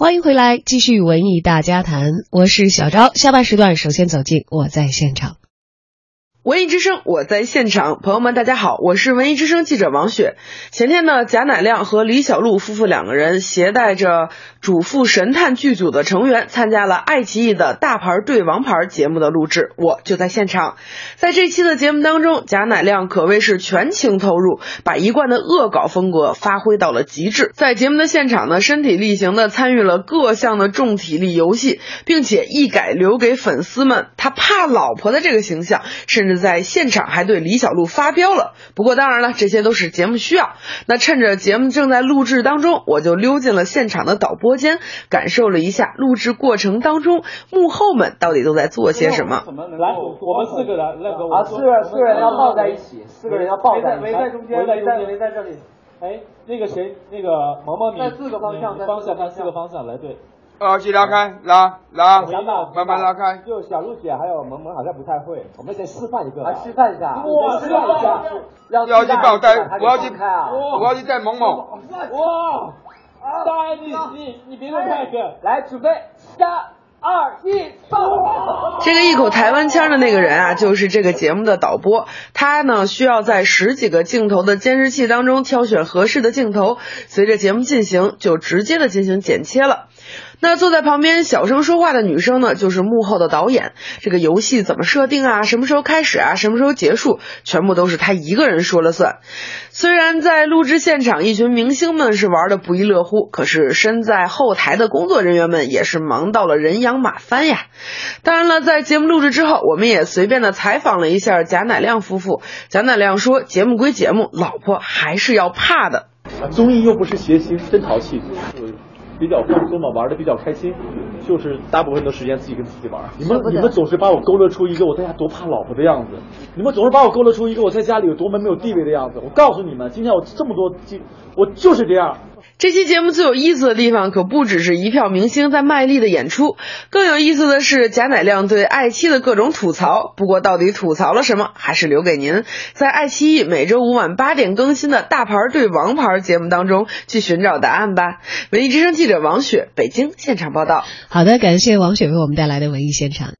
欢迎回来，继续文艺大家谈，我是小昭。下半时段首先走进我在现场。文艺之声，我在现场，朋友们，大家好，我是文艺之声记者王雪。前天呢，贾乃亮和李小璐夫妇两个人携带着主妇神探剧组的成员，参加了爱奇艺的大牌对王牌节目的录制，我就在现场。在这期的节目当中，贾乃亮可谓是全情投入，把一贯的恶搞风格发挥到了极致。在节目的现场呢，身体力行的参与了各项的重体力游戏，并且一改留给粉丝们他怕老婆的这个形象，甚至。在现场还对李小璐发飙了，不过当然了，这些都是节目需要。那趁着节目正在录制当中，我就溜进了现场的导播间，感受了一下录制过程当中幕后们到底都在做些什么。来，我们四个人，啊，四个四个人要抱在一起，四个人要抱在围在中间，围在围在这里。哎，那个谁，那个萌萌，在四个方向，方向看四个方向来对。耳机拉开，拉拉，慢慢拉开。就小鹿姐还有萌萌好像不太会，我们先示范一个。来示范一下。我，示范一下。要去抱带，我要去，我要去带萌萌。哇！大爱你你你别太个，来准备三二一，抱！这个一口台湾腔的那个人啊，就是这个节目的导播。他呢需要在十几个镜头的监视器当中挑选合适的镜头，随着节目进行就直接的进行剪切了。那坐在旁边小声说话的女生呢，就是幕后的导演。这个游戏怎么设定啊？什么时候开始啊？什么时候结束？全部都是她一个人说了算。虽然在录制现场，一群明星们是玩的不亦乐乎，可是身在后台的工作人员们也是忙到了人仰马翻呀。当然了，在节目录制之后，我们也随便的采访了一下贾乃亮夫妇。贾乃亮说：“节目归节目，老婆还是要怕的。综艺又不是谐星，真淘气。”比较放松嘛，玩的比较开心，就是大部分的时间自己跟自己玩。你们你们总是把我勾勒出一个我在家多怕老婆的样子，你们总是把我勾勒出一个我在家里有多么没有地位的样子。我告诉你们，今天我这么多，我就是这样。这期节目最有意思的地方，可不只是一票明星在卖力的演出，更有意思的是贾乃亮对爱妻的各种吐槽。不过到底吐槽了什么，还是留给您在爱奇艺每周五晚八点更新的大牌对王牌节目当中去寻找答案吧。文艺之声记者王雪，北京现场报道。好的，感谢王雪为我们带来的文艺现场。